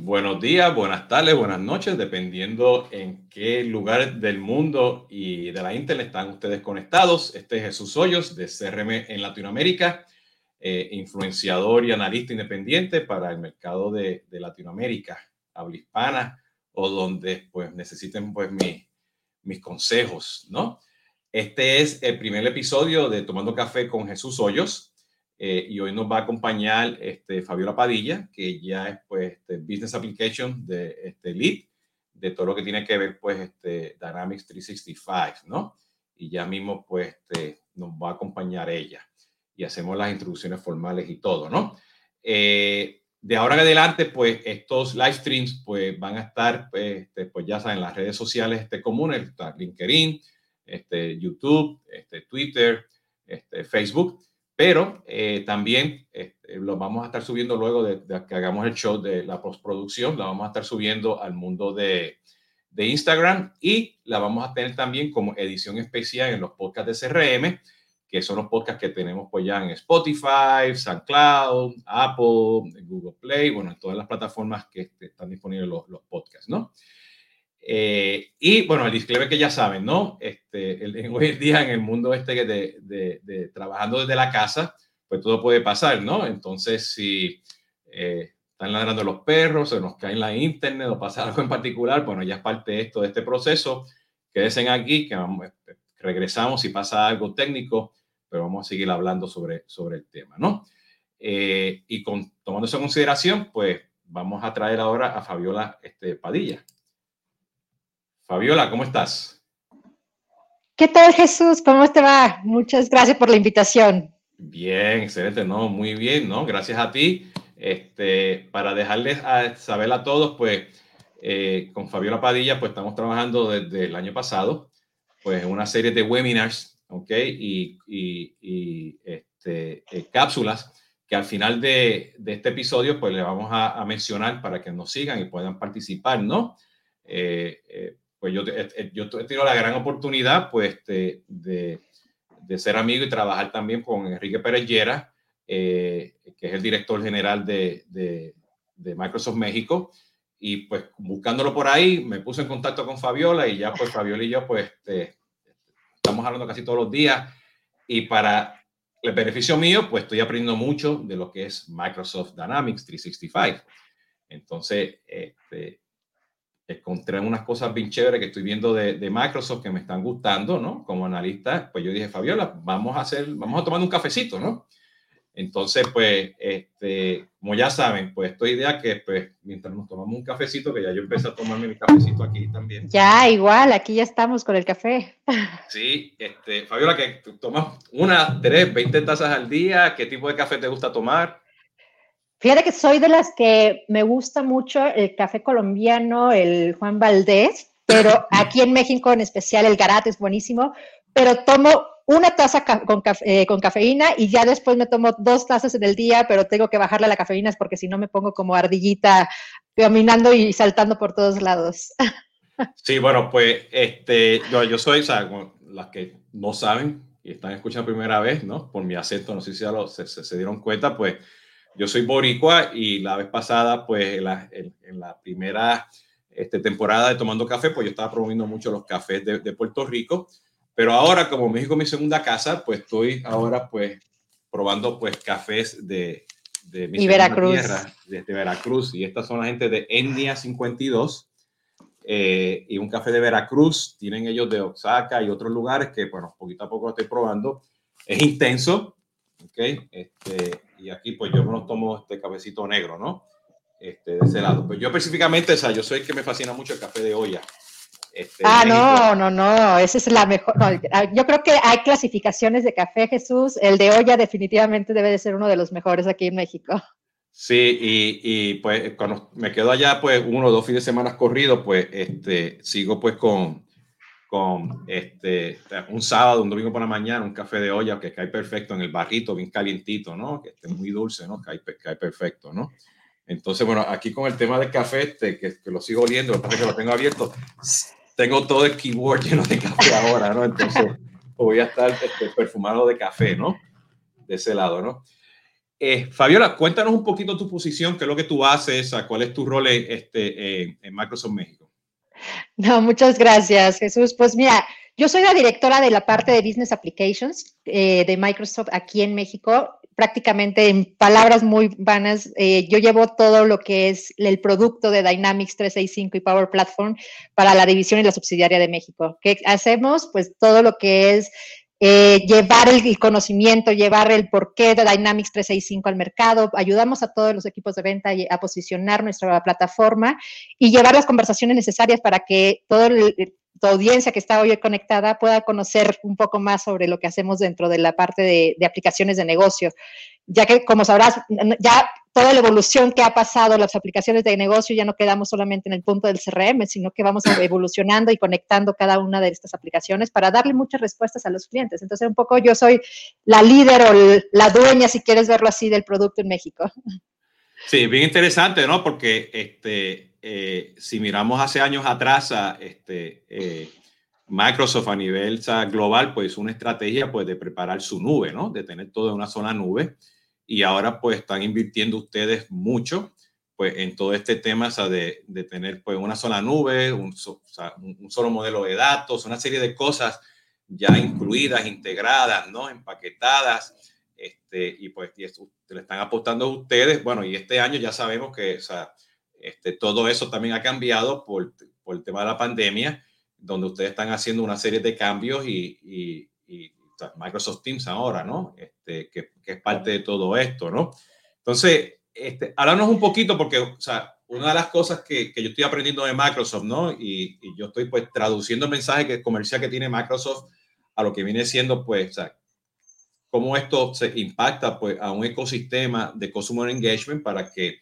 buenos días, buenas tardes, buenas noches, dependiendo en qué lugar del mundo y de la internet están ustedes conectados. Este es Jesús Hoyos de CRM en Latinoamérica, eh, influenciador y analista independiente para el mercado de, Latinoamérica, habla hispana o donde pues necesiten pues mis consejos, ¿no? Este es el primer episodio de Tomando Café con Jesús Hoyos. Eh, y hoy nos va a acompañar este, Fabiola Padilla, que ya es pues, este, Business Application de este, Lead, de todo lo que tiene que ver pues, este, Dynamics 365, ¿no? Y ya mismo pues, este, nos va a acompañar ella y hacemos las introducciones formales y todo, ¿no? Eh, de ahora en adelante, pues estos live streams pues, van a estar, pues, este, pues ya saben, en las redes sociales este, comunes, LinkedIn, este, YouTube, este, Twitter, este, Facebook pero eh, también este, lo vamos a estar subiendo luego de, que hagamos el show de la postproducción, la vamos a estar subiendo al mundo de, de, Instagram y la vamos a tener también como edición especial en los podcasts de CRM, que son los podcasts que tenemos pues ya en Spotify, SoundCloud, Apple, Google Play, bueno, en todas las plataformas que este, están disponibles los, los podcasts, ¿no? Eh, y bueno, el disclaimer que ya saben, ¿no? Este, hoy en día en el mundo este de, de, trabajando desde la casa, pues todo puede pasar, ¿no? Entonces, si eh, están ladrando los perros, se nos cae en la internet o pasa algo en particular, bueno, ya es parte de esto, de este proceso. Quédense aquí, que vamos, este, regresamos si pasa algo técnico, pero vamos a seguir hablando sobre, sobre el tema, ¿no? Eh, y con, tomando esa consideración, pues vamos a traer ahora a Fabiola este, Padilla. Fabiola, ¿cómo estás? ¿Qué tal, Jesús? ¿Cómo te va? Muchas gracias por la invitación. Bien, excelente, ¿no? Muy bien, ¿no? Gracias a ti. Este, para dejarles a saber a todos, pues, eh, con Fabiola Padilla, pues estamos trabajando desde el año pasado, pues, una serie de webinars, ¿ok? Y, y, este, eh, cápsulas que al final de, de, este episodio, pues, le vamos a, a, mencionar para que nos sigan y puedan participar, ¿no? Eh, pues yo, eh, yo he tenido la gran oportunidad pues de, de, ser amigo y trabajar también con Enrique Pérez Llera, eh, que es el director general de, de, Microsoft México. Y pues buscándolo por ahí, me puse en contacto con Fabiola y ya pues Fabiola y yo pues este, estamos hablando casi todos los días. Y para el beneficio mío, pues estoy aprendiendo mucho de lo que es Microsoft Dynamics 365. Entonces, este, encontré unas cosas bien chéveres que estoy viendo de, de, Microsoft que me están gustando, ¿no? Como analista, pues yo dije, Fabiola, vamos a hacer, vamos a tomar un cafecito, ¿no? Entonces, pues, este, como ya saben, pues esta idea que, pues, mientras nos tomamos un cafecito, que ya yo empecé a tomarme mi cafecito aquí también. Ya, igual, aquí ya estamos con el café. Sí, este, Fabiola, que tomas una, tres, veinte tazas al día, ¿qué tipo de café te gusta tomar? Fíjate que soy de las que me gusta mucho el café colombiano, el Juan Valdés, pero aquí en México en especial el Garat es buenísimo, pero tomo una taza con, eh, con, cafeína y ya después me tomo dos tazas en el día, pero tengo que bajarle la cafeína porque si no me pongo como ardillita caminando y saltando por todos lados. Sí, bueno, pues este, yo, yo soy, o sea, las que no saben y están escuchando primera vez, ¿no? Por mi acento, no sé si ya lo, se, se dieron cuenta, pues yo soy boricua y la vez pasada, pues en la, en, la primera este, temporada de Tomando Café, pues yo estaba promoviendo mucho los cafés de, de, Puerto Rico. Pero ahora, como México es mi segunda casa, pues estoy ahora pues probando pues cafés de, de mi y Veracruz. tierra, desde Veracruz. Y estas son la gente de Endia 52 eh, y un café de Veracruz. Tienen ellos de Oaxaca y otros lugares que, bueno, poquito a poco lo estoy probando. Es intenso, ¿ok? Este, y aquí pues yo no tomo este cafecito negro, ¿no? Este, de ese lado. Pues yo específicamente, o sea, yo soy que me fascina mucho el café de olla. Este, ah, no, no, no, esa es la mejor. yo creo que hay clasificaciones de café, Jesús. El de olla definitivamente debe de ser uno de los mejores aquí en México. Sí, y, y pues cuando me quedo allá, pues uno o dos fines de semana corridos, pues este, sigo pues con, con este, un sábado, un domingo por la mañana, un café de olla que cae perfecto en el barrito, bien calientito, ¿no? Que esté muy dulce, ¿no? Cae, cae perfecto, ¿no? Entonces, bueno, aquí con el tema del café, este, que, que, lo sigo oliendo, que lo tengo abierto, tengo todo el keyboard lleno de café ahora, ¿no? Entonces, voy a estar este, perfumado de café, ¿no? De ese lado, ¿no? eh, Fabiola, cuéntanos un poquito tu posición, qué es lo que tú haces, cuál es tu rol este, en Microsoft México. No, muchas gracias, Jesús. Pues mira, yo soy la directora de la parte de Business Applications eh, de Microsoft aquí en México. Prácticamente en palabras muy vanas, eh, yo llevo todo lo que es el producto de Dynamics 365 y Power Platform para la división y la subsidiaria de México. ¿Qué hacemos? Pues todo lo que es eh, llevar el, conocimiento, llevar el porqué de Dynamics 365 al mercado, ayudamos a todos los equipos de venta a posicionar nuestra plataforma y llevar las conversaciones necesarias para que toda la audiencia que está hoy conectada pueda conocer un poco más sobre lo que hacemos dentro de la parte de, de aplicaciones de negocio. Ya que como sabrás, ya toda la evolución que ha pasado, las aplicaciones de negocio, ya no quedamos solamente en el punto del CRM, sino que vamos evolucionando y conectando cada una de estas aplicaciones para darle muchas respuestas a los clientes. Entonces, un poco yo soy la líder o la dueña, si quieres verlo así, del producto en México. Sí, bien interesante, ¿no? Porque este, eh, si miramos hace años atrás, este, eh, Microsoft a nivel global, pues una estrategia pues, de preparar su nube, ¿no? De tener todo en una sola nube y ahora pues están invirtiendo ustedes mucho pues en todo este tema de, de, tener pues una sola nube, un, un, solo modelo de datos, una serie de cosas ya incluidas, integradas, ¿no? Empaquetadas, este, y pues y eso, le están apostando a ustedes, bueno, y este año ya sabemos que o sea, este, todo eso también ha cambiado por, por el tema de la pandemia, donde ustedes están haciendo una serie de cambios y, y, y Microsoft Teams ahora, ¿no? Este, que, es parte de todo esto, ¿no? Entonces, este, háblanos un poquito porque, o sea, una de las cosas que, que yo estoy aprendiendo de Microsoft, ¿no? Y, yo estoy pues traduciendo el mensaje que, comercial que tiene Microsoft a lo que viene siendo, pues, o sea, cómo esto se impacta pues a un ecosistema de customer engagement para que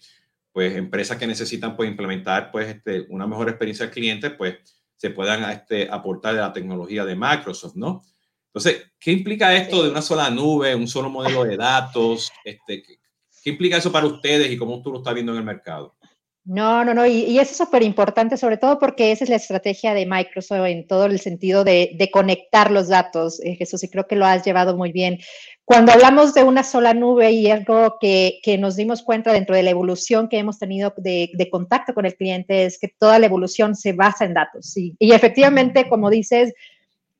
pues empresas que necesitan pues implementar pues este, una mejor experiencia al cliente pues se puedan este, aportar de la tecnología de Microsoft, ¿no? Entonces, ¿qué implica esto de una sola nube, un solo modelo de datos? Este, ¿qué, implica eso para ustedes y cómo tú lo estás viendo en el mercado? No, no, no, y, y eso es súper importante, sobre todo porque esa es la estrategia de Microsoft en todo el sentido de, de conectar los datos, eh, Jesús, y creo que lo has llevado muy bien. Cuando hablamos de una sola nube y algo que, que nos dimos cuenta dentro de la evolución que hemos tenido de, de, contacto con el cliente es que toda la evolución se basa en datos. ¿sí? Y efectivamente, como dices,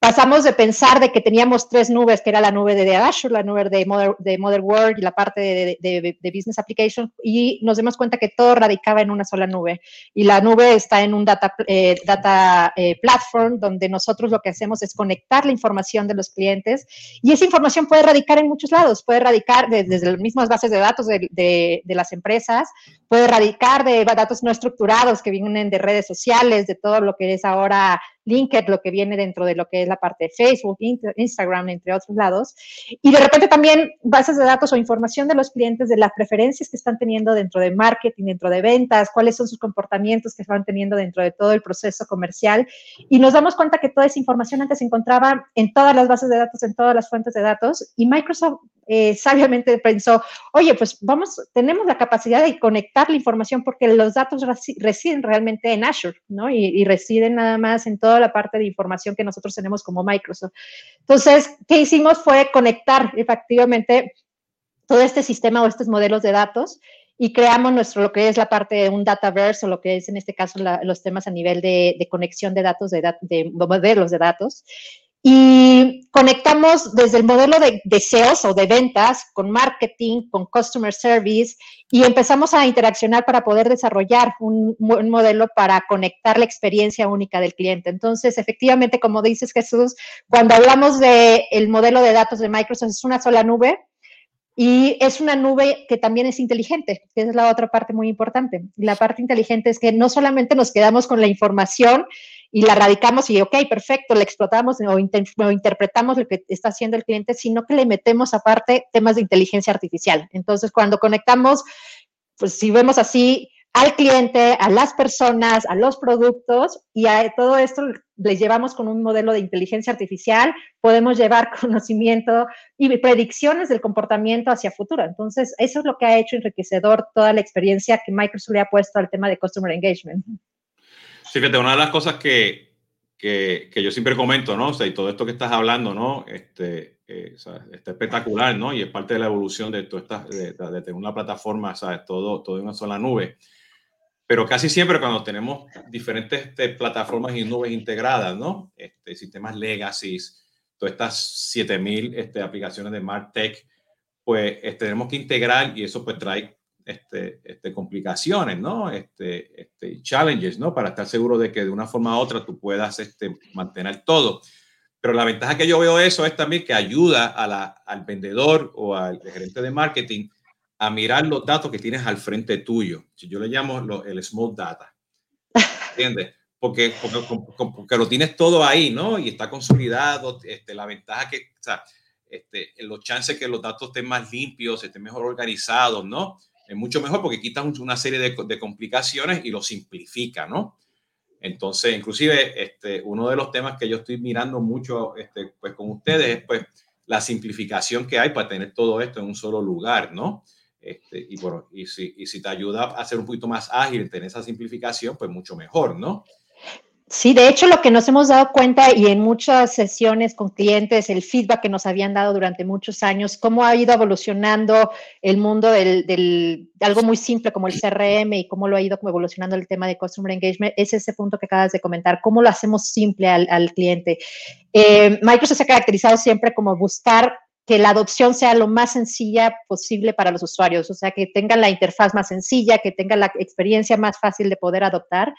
pasamos de pensar de que teníamos tres nubes, que era la nube de Azure, la nube de Mother, de Mother World y la parte de, de, de, Business Application, y nos dimos cuenta que todo radicaba en una sola nube. Y la nube está en un data, eh, data eh, platform donde nosotros lo que hacemos es conectar la información de los clientes y esa información puede radicar en muchos lados, puede radicar desde las mismas bases de datos de, las empresas, puede radicar de datos no estructurados que vienen de redes sociales, de todo lo que es ahora LinkedIn, lo que viene dentro de lo que es la parte de Facebook, Instagram, entre otros lados. Y de repente también bases de datos o información de los clientes de las preferencias que están teniendo dentro de marketing, dentro de ventas, cuáles son sus comportamientos que están teniendo dentro de todo el proceso comercial. Y nos damos cuenta que toda esa información antes se encontraba en todas las bases de datos, en todas las fuentes de datos. Y Microsoft eh, sabiamente pensó, oye, pues vamos, tenemos la capacidad de conectar la información porque los datos residen realmente en Azure, ¿no? Y, residen nada más en todo la parte de información que nosotros tenemos como Microsoft. Entonces, ¿qué hicimos? Fue conectar efectivamente todo este sistema o estos modelos de datos y creamos nuestro, lo que es la parte de un dataverse o lo que es en este caso los temas a nivel de, conexión de datos, de, modelos de datos. Y conectamos desde el modelo de, deseos o de ventas con marketing, con customer service y empezamos a interaccionar para poder desarrollar un, un, modelo para conectar la experiencia única del cliente. Entonces, efectivamente, como dices Jesús, cuando hablamos del el modelo de datos de Microsoft, es una sola nube, y es una nube que también es inteligente, que es la otra parte muy importante. La parte inteligente es que no solamente nos quedamos con la información y la radicamos y, ok, perfecto, la explotamos o, inter o, interpretamos lo que está haciendo el cliente, sino que le metemos aparte temas de inteligencia artificial. Entonces, cuando conectamos, pues si vemos así al cliente, a las personas, a los productos y a todo esto les llevamos con un modelo de inteligencia artificial, podemos llevar conocimiento y predicciones del comportamiento hacia futuro. Entonces, eso es lo que ha hecho enriquecedor toda la experiencia que Microsoft le ha puesto al tema de Customer Engagement. Sí, fíjate, una de las cosas que, que, que yo siempre comento, ¿no? O sea, y todo esto que estás hablando, ¿no? Este, eh, está espectacular, ¿no? Y es parte de la evolución de, toda esta, de, tener una plataforma, ¿sabes? Todo, todo en una sola nube. Pero casi siempre cuando tenemos diferentes este, plataformas y nubes integradas, ¿no? Este, sistemas legacy, todas estas 7000 este, aplicaciones de MarTech, pues este, tenemos que integrar y eso pues trae este, este, complicaciones, ¿no? Este, este, challenges, ¿no? Para estar seguro de que de una forma u otra tú puedas este, mantener todo. Pero la ventaja que yo veo eso es también que ayuda a la, al vendedor o al gerente de marketing a mirar los datos que tienes al frente tuyo. Yo le llamo lo, el small data. ¿Entiendes? Porque, porque, lo tienes todo ahí, ¿no? Y está consolidado. Este, la ventaja que, o sea, este, los chances que los datos estén más limpios, estén mejor organizados, ¿no? Es mucho mejor porque quitas una serie de, de complicaciones y lo simplifica, ¿no? Entonces, inclusive, este, uno de los temas que yo estoy mirando mucho este, pues, con ustedes es pues, la simplificación que hay para tener todo esto en un solo lugar, ¿no? Este, y, bueno, y, si, y si te ayuda a ser un poquito más ágil, tener esa simplificación, pues mucho mejor, ¿no? Sí, de hecho lo que nos hemos dado cuenta y en muchas sesiones con clientes, el feedback que nos habían dado durante muchos años, cómo ha ido evolucionando el mundo del, del algo muy simple como el CRM y cómo lo ha ido evolucionando el tema de Customer Engagement, es ese punto que acabas de comentar, cómo lo hacemos simple al, cliente. Eh, Microsoft se ha caracterizado siempre como buscar que la adopción sea lo más sencilla posible para los usuarios, o sea, que tengan la interfaz más sencilla, que tengan la experiencia más fácil de poder adoptar.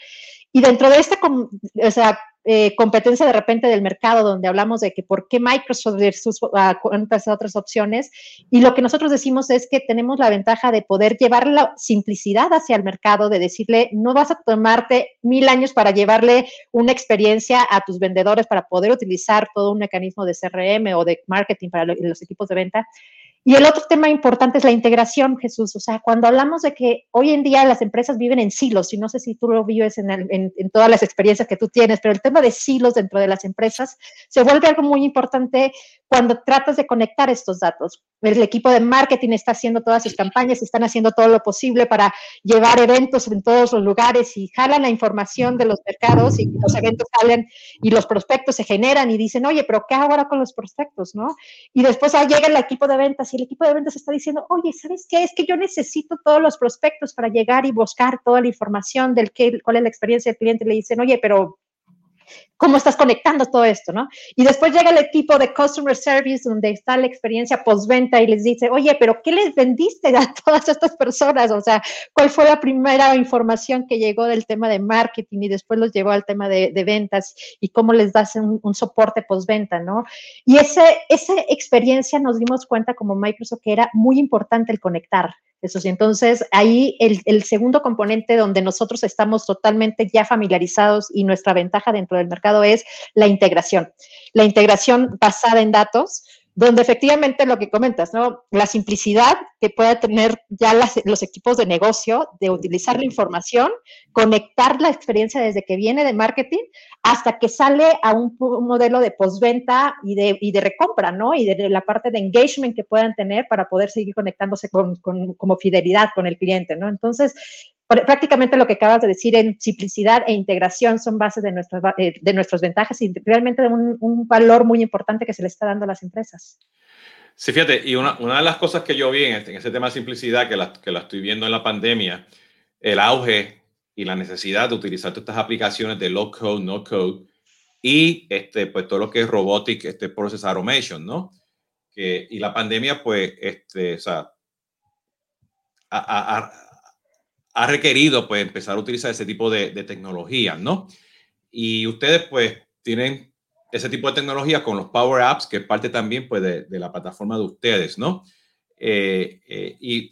Y dentro de esta o sea, eh, competencia de repente del mercado, donde hablamos de que por qué Microsoft versus uh, cuántas otras opciones, y lo que nosotros decimos es que tenemos la ventaja de poder llevar la simplicidad hacia el mercado, de decirle, no vas a tomarte mil años para llevarle una experiencia a tus vendedores para poder utilizar todo un mecanismo de CRM o de marketing para los equipos de venta, y el otro tema importante es la integración, Jesús. O sea, cuando hablamos de que hoy en día las empresas viven en silos, y no sé si tú lo vives en, en, todas las experiencias que tú tienes, pero el tema de silos dentro de las empresas se vuelve algo muy importante cuando tratas de conectar estos datos. El equipo de marketing está haciendo todas sus campañas, están haciendo todo lo posible para llevar eventos en todos los lugares y jalan la información de los mercados y los eventos salen y los prospectos se generan y dicen, oye, pero ¿qué hago ahora con los prospectos? ¿no? Y después llega el equipo de ventas y el equipo de ventas está diciendo, oye, ¿sabes qué? Es que yo necesito todos los prospectos para llegar y buscar toda la información del qué, cuál es la experiencia del cliente. Le dicen, oye, pero cómo estás conectando todo esto, ¿no? Y después llega el equipo de Customer Service, donde está la experiencia postventa y les dice, oye, pero ¿qué les vendiste a todas estas personas? O sea, ¿cuál fue la primera información que llegó del tema de marketing y después los llevó al tema de, ventas y cómo les das un, soporte postventa, ¿no? Y esa experiencia nos dimos cuenta como Microsoft que era muy importante el conectar, eso sí, entonces ahí el, el, segundo componente donde nosotros estamos totalmente ya familiarizados y nuestra ventaja dentro del mercado es la integración. La integración basada en datos, donde efectivamente lo que comentas, ¿no? La simplicidad que pueda tener ya los equipos de negocio de utilizar la información, conectar la experiencia desde que viene de marketing hasta que sale a un, un modelo de postventa y de, y de recompra, ¿no? Y de, de, la parte de engagement que puedan tener para poder seguir conectándose con, con, como fidelidad con el cliente, ¿no? Entonces, prácticamente lo que acabas de decir en simplicidad e integración son bases de nuestras, eh, de nuestras ventajas y realmente de un, un, valor muy importante que se le está dando a las empresas. Sí, fíjate, y una, una de las cosas que yo vi en, este, en ese tema de simplicidad, que la, que la estoy viendo en la pandemia, el auge y la necesidad de utilizar todas estas aplicaciones de low code, no code, y este, pues todo lo que es robotic, este process automation, ¿no? Que, y la pandemia, pues, este, o sea, a, a, ha requerido pues empezar a utilizar ese tipo de, de tecnología, ¿no? Y ustedes pues tienen ese tipo de tecnología con los Power Apps, que es parte también pues de, de la plataforma de ustedes, ¿no? Eh, eh, y,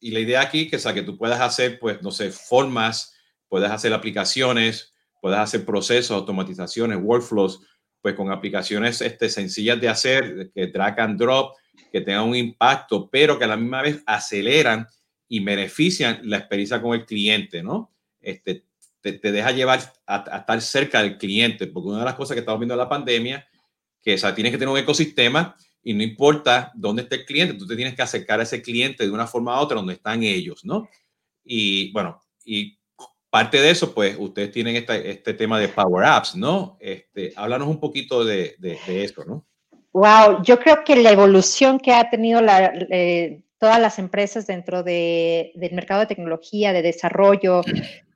y, la idea aquí que, o sea, que tú puedas hacer pues, no sé, formas, puedes hacer aplicaciones, puedes hacer procesos, automatizaciones, workflows, pues con aplicaciones este, sencillas de hacer, que drag and drop, que tengan un impacto, pero que a la misma vez aceleran y benefician la experiencia con el cliente, ¿no? Este, te, te deja llevar a, a, estar cerca del cliente, porque una de las cosas que estamos viendo en la pandemia, que o sea, tienes que tener un ecosistema y no importa dónde esté el cliente, tú te tienes que acercar a ese cliente de una forma u otra donde están ellos, ¿no? Y bueno, y parte de eso, pues ustedes tienen esta, este tema de Power Apps, ¿no? Este, háblanos un poquito de, de, de esto, ¿no? Wow, yo creo que la evolución que ha tenido la, eh, todas las empresas dentro de, del mercado de tecnología, de desarrollo,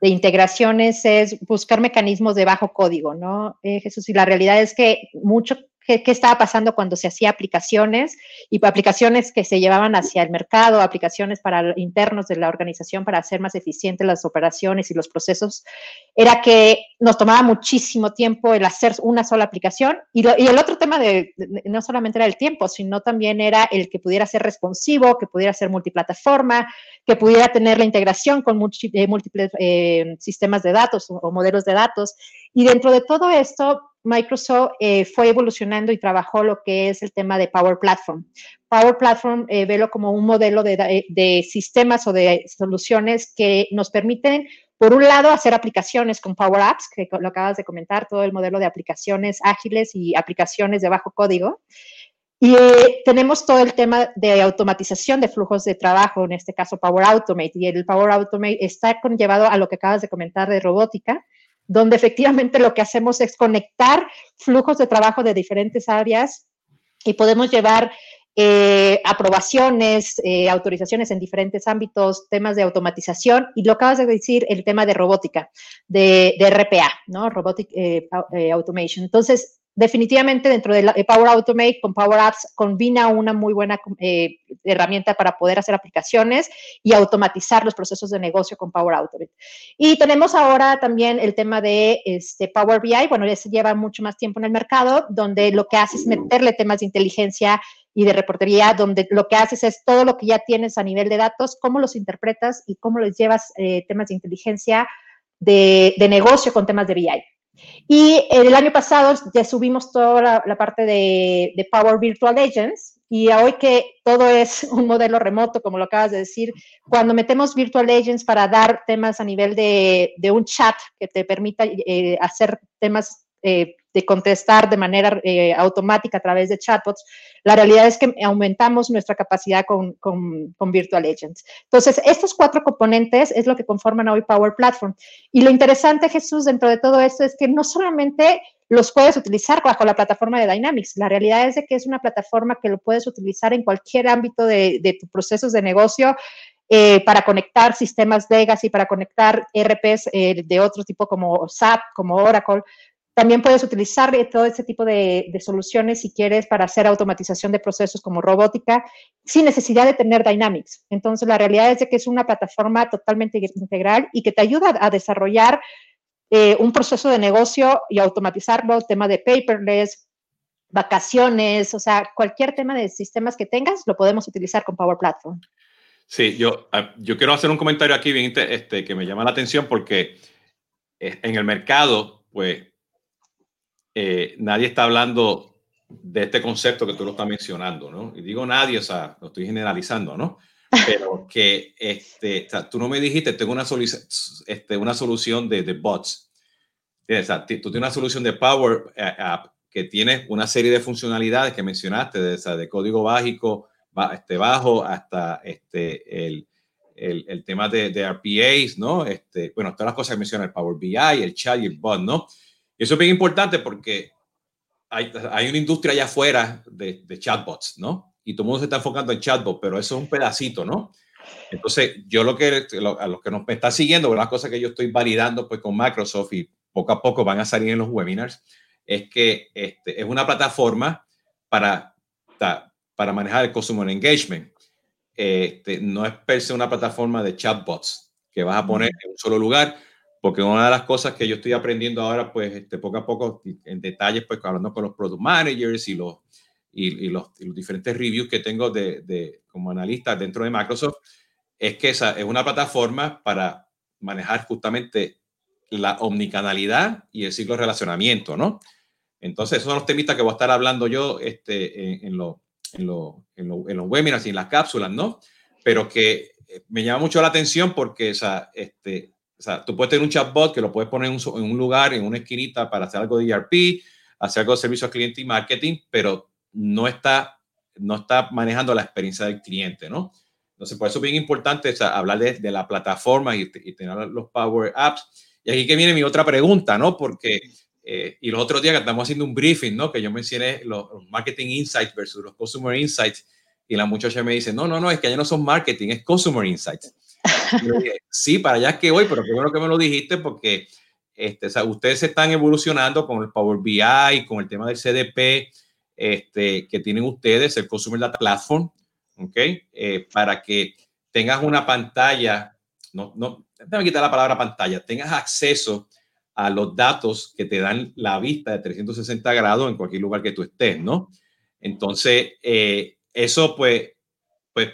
de integraciones, es buscar mecanismos de bajo código, ¿no, eh, Jesús? Y la realidad es que mucho qué, estaba pasando cuando se hacía aplicaciones y aplicaciones que se llevaban hacia el mercado, aplicaciones para internos de la organización para hacer más eficientes las operaciones y los procesos, era que nos tomaba muchísimo tiempo el hacer una sola aplicación y, el otro tema de, no solamente era el tiempo, sino también era el que pudiera ser responsivo, que pudiera ser multiplataforma, que pudiera tener la integración con eh, múltiples eh, sistemas de datos o modelos de datos. Y dentro de todo esto, Microsoft eh, fue evolucionando y trabajó lo que es el tema de Power Platform. Power Platform, eh, velo como un modelo de, de, sistemas o de soluciones que nos permiten, por un lado, hacer aplicaciones con Power Apps, que lo acabas de comentar, todo el modelo de aplicaciones ágiles y aplicaciones de bajo código. Y eh, tenemos todo el tema de automatización de flujos de trabajo, en este caso Power Automate. Y el Power Automate está conllevado a lo que acabas de comentar de robótica, donde efectivamente lo que hacemos es conectar flujos de trabajo de diferentes áreas y podemos llevar eh, aprobaciones, eh, autorizaciones en diferentes ámbitos, temas de automatización y lo acabas de decir, el tema de robótica, de, RPA, ¿no? Robotic eh, Automation. Entonces, definitivamente dentro de, Power Automate con Power Apps combina una muy buena eh, herramienta para poder hacer aplicaciones y automatizar los procesos de negocio con Power Automate. Y tenemos ahora también el tema de este Power BI, bueno, ya se lleva mucho más tiempo en el mercado, donde lo que hace es meterle temas de inteligencia y de reportería, donde lo que haces es todo lo que ya tienes a nivel de datos, cómo los interpretas y cómo les llevas eh, temas de inteligencia de, de negocio con temas de BI. Y el año pasado ya subimos toda la, parte de, Power Virtual Agents y hoy que todo es un modelo remoto, como lo acabas de decir, cuando metemos Virtual Agents para dar temas a nivel de, un chat que te permita eh, hacer temas eh, de contestar de manera eh, automática a través de chatbots, la realidad es que aumentamos nuestra capacidad con, con, Virtual Agents. Entonces, estos cuatro componentes es lo que conforman hoy Power Platform. Y lo interesante, Jesús, dentro de todo esto es que no solamente los puedes utilizar bajo la plataforma de Dynamics. La realidad es de que es una plataforma que lo puedes utilizar en cualquier ámbito de, de tus procesos de negocio, eh, para conectar sistemas Legacy, para conectar RPs eh, de otro tipo como SAP, como Oracle, también puedes utilizar todo este tipo de, soluciones si quieres para hacer automatización de procesos como robótica sin necesidad de tener Dynamics. Entonces, la realidad es de que es una plataforma totalmente integral y que te ayuda a desarrollar eh, un proceso de negocio y automatizarlo, tema de paperless, vacaciones, o sea, cualquier tema de sistemas que tengas, lo podemos utilizar con Power Platform. Sí, yo, ah, yo quiero hacer un comentario aquí bien, este, que me llama la atención porque eh, en el mercado, pues eh, nadie está hablando de este concepto que tú lo estás mencionando, ¿no? Y digo nadie, o sea, lo estoy generalizando, ¿no? Pero que este, o sea, tú no me dijiste, tengo una, este, una solución de, de bots. O sea, tú tienes una solución de Power eh, App que tiene una serie de funcionalidades que mencionaste, de, o sea, de código básico, este, bajo hasta este, el, el, el tema de, de, RPAs, ¿no? Este, bueno, todas las cosas que menciona el Power BI, el chat y el bot, ¿no? Eso es bien importante porque hay, hay una industria allá afuera de, de, chatbots, ¿no? Y todo el mundo se está enfocando en chatbots, pero eso es un pedacito, ¿no? Entonces, yo lo que, a los que nos están siguiendo, las cosas que yo estoy validando pues con Microsoft y poco a poco van a salir en los webinars, es que este, es una plataforma para, para manejar el Customer Engagement. Este, no es per se una plataforma de chatbots que vas a poner en un solo lugar, porque una de las cosas que yo estoy aprendiendo ahora, pues este, poco a poco, en detalles, pues hablando con los product managers y los, y, los, los, diferentes reviews que tengo de, de, como analista dentro de Microsoft, es que esa es una plataforma para manejar justamente la omnicanalidad y el ciclo de relacionamiento, ¿no? Entonces, esos son los temistas que voy a estar hablando yo este, en, en, lo, en, lo, en, en, los webinars y en las cápsulas, ¿no? Pero que eh, me llama mucho la atención porque esa, este, o sea, tú puedes tener un chatbot que lo puedes poner en un, lugar, en una esquinita para hacer algo de ERP, hacer algo de servicio al cliente y marketing, pero no está, no está manejando la experiencia del cliente, ¿no? Entonces, por eso es bien importante hablar de, la plataforma y, tener los Power Apps. Y aquí que viene mi otra pregunta, ¿no? Porque eh, y los otros días que estamos haciendo un briefing, ¿no? Que yo mencioné los, marketing insights versus los consumer insights. Y la muchacha me dice, no, no, no, es que ya no son marketing, es consumer insights. Sí, para allá es que voy, pero bueno que me lo dijiste porque este, o sea, ustedes se están evolucionando con el Power BI, con el tema del CDP este, que tienen ustedes, el Consumer Data Platform, ¿ok? Eh, para que tengas una pantalla, no, no, déjame quitar la palabra pantalla, tengas acceso a los datos que te dan la vista de 360 grados en cualquier lugar que tú estés, ¿no? Entonces, eh, eso pues, pues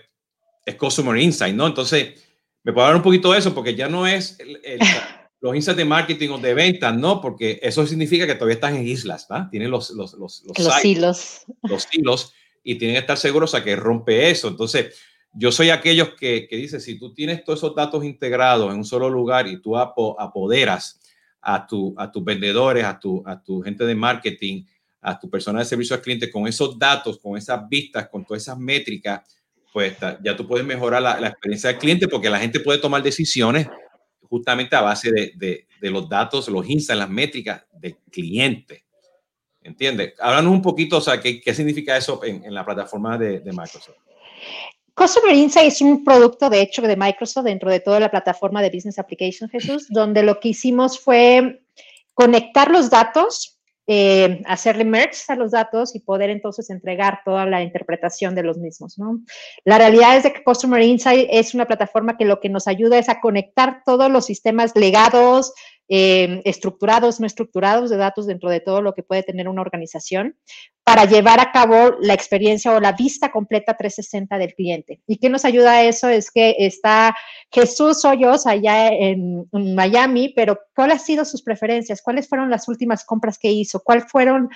es Consumer Insight, ¿no? Entonces, me puedo hablar un poquito de eso porque ya no es los insights de marketing o de ventas, ¿no? Porque eso significa que todavía están en islas, ¿va? Tienen los, los, los, los, hilos. Los hilos y tienen que estar seguros a que rompe eso. Entonces, yo soy aquellos que, que dicen, si tú tienes todos esos datos integrados en un solo lugar y tú apoderas a, tu, a tus vendedores, a tu, a tu gente de marketing, a tu persona de servicio al cliente con esos datos, con esas vistas, con todas esas métricas, ya tú puedes mejorar la, la experiencia del cliente porque la gente puede tomar decisiones justamente a base de, de, de los datos, los insights, las métricas del cliente. ¿Entiendes? Háblanos un poquito, o sea, ¿qué, qué significa eso en, en la plataforma de, de, Microsoft? Customer Insight es un producto, de hecho, de Microsoft dentro de toda la plataforma de Business Application, Jesús, donde lo que hicimos fue conectar los datos eh, hacerle merge a los datos y poder entonces entregar toda la interpretación de los mismos. La realidad es de que Customer Insight es una plataforma que lo que nos ayuda es a conectar todos los sistemas legados, eh, estructurados, no estructurados de datos dentro de todo lo que puede tener una organización para llevar a cabo la experiencia o la vista completa 360 del cliente. ¿Y qué nos ayuda a eso? Es que está Jesús Hoyos allá en Miami, pero ¿cuáles han sido sus preferencias? ¿Cuáles fueron las últimas compras que hizo? ¿Cuáles fueron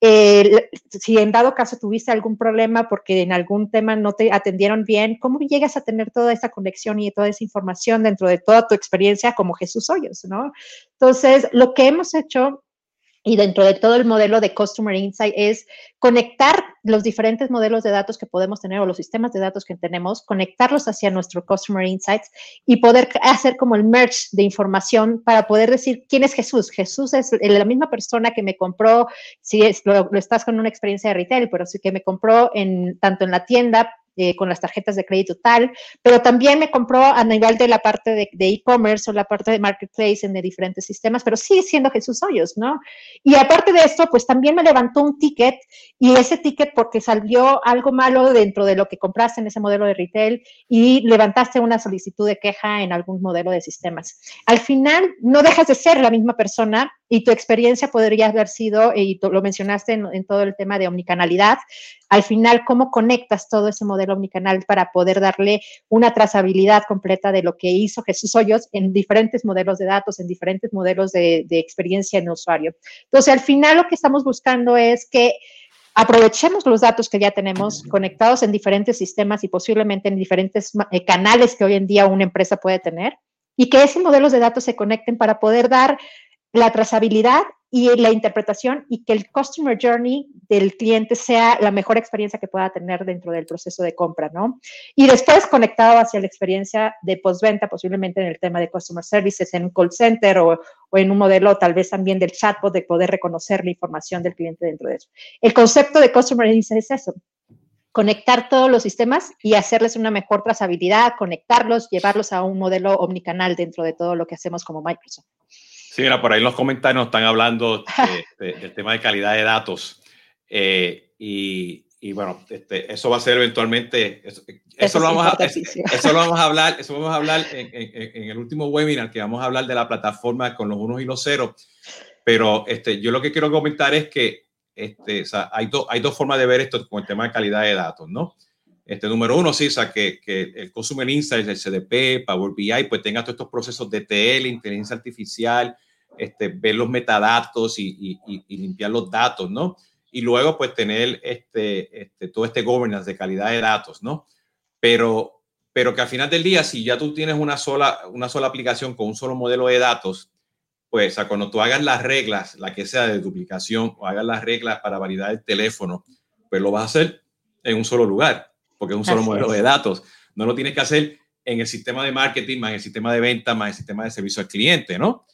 eh, si en dado caso tuviste algún problema porque en algún tema no te atendieron bien, ¿cómo llegas a tener toda esa conexión y toda esa información dentro de toda tu experiencia como Jesús Hoyos, ¿no? Entonces, lo que hemos hecho y dentro de todo el modelo de Customer Insight es conectar los diferentes modelos de datos que podemos tener o los sistemas de datos que tenemos, conectarlos hacia nuestro Customer Insights y poder hacer como el merge de información para poder decir quién es Jesús. Jesús es la misma persona que me compró, si es, lo, lo estás con una experiencia de retail, pero sí que me compró en, tanto en la tienda eh, con las tarjetas de crédito tal, pero también me compró a nivel de la parte de e-commerce o la parte de marketplace en de diferentes sistemas, pero sigue siendo Jesús Hoyos, ¿no? Y aparte de esto, pues también me levantó un ticket y ese ticket porque salió algo malo dentro de lo que compraste en ese modelo de retail y levantaste una solicitud de queja en algún modelo de sistemas. Al final, no dejas de ser la misma persona y tu experiencia podría haber sido, y lo mencionaste en, en todo el tema de omnicanalidad, al final, ¿cómo conectas todo ese modelo omnicanal para poder darle una trazabilidad completa de lo que hizo Jesús Hoyos en diferentes modelos de datos, en diferentes modelos de, de experiencia en usuario? Entonces, al final lo que estamos buscando es que aprovechemos los datos que ya tenemos conectados en diferentes sistemas y posiblemente en diferentes eh, canales que hoy en día una empresa puede tener y que esos modelos de datos se conecten para poder dar la trazabilidad y la interpretación y que el customer journey del cliente sea la mejor experiencia que pueda tener dentro del proceso de compra, ¿no? Y después conectado hacia la experiencia de postventa, posiblemente en el tema de customer services, en un call center o, o, en un modelo tal vez también del chatbot de poder reconocer la información del cliente dentro de eso. El concepto de customer insight es eso, conectar todos los sistemas y hacerles una mejor trazabilidad, conectarlos, llevarlos a un modelo omnicanal dentro de todo lo que hacemos como Microsoft. Sí, mira, por ahí en los comentarios están hablando de, de, del tema de calidad de datos. Eh, y, y, bueno, este, eso va a ser eventualmente, eso, eso, eso lo, vamos a, eso lo vamos a hablar, eso vamos a hablar en, en, en, el último webinar, que vamos a hablar de la plataforma con los unos y los ceros. Pero este, yo lo que quiero comentar es que este, o sea, hay, do, hay dos formas de ver esto con el tema de calidad de datos, ¿no? Este, número uno, sí, o sea, que, que el Consumer Insights, el CDP, Power BI, pues tenga todos estos procesos de TL, inteligencia artificial, este, ver los metadatos y, y, y, limpiar los datos, ¿no? Y luego, pues, tener este, este, todo este governance de calidad de datos, ¿no? Pero, pero que al final del día, si ya tú tienes una sola, una sola aplicación con un solo modelo de datos, pues, o sea, cuando tú hagas las reglas, la que sea de duplicación, o hagas las reglas para validar el teléfono, pues lo vas a hacer en un solo lugar porque es un solo Así modelo es. de datos. No lo tienes que hacer en el sistema de marketing, más en el sistema de venta, más en el sistema de servicio al cliente, ¿no?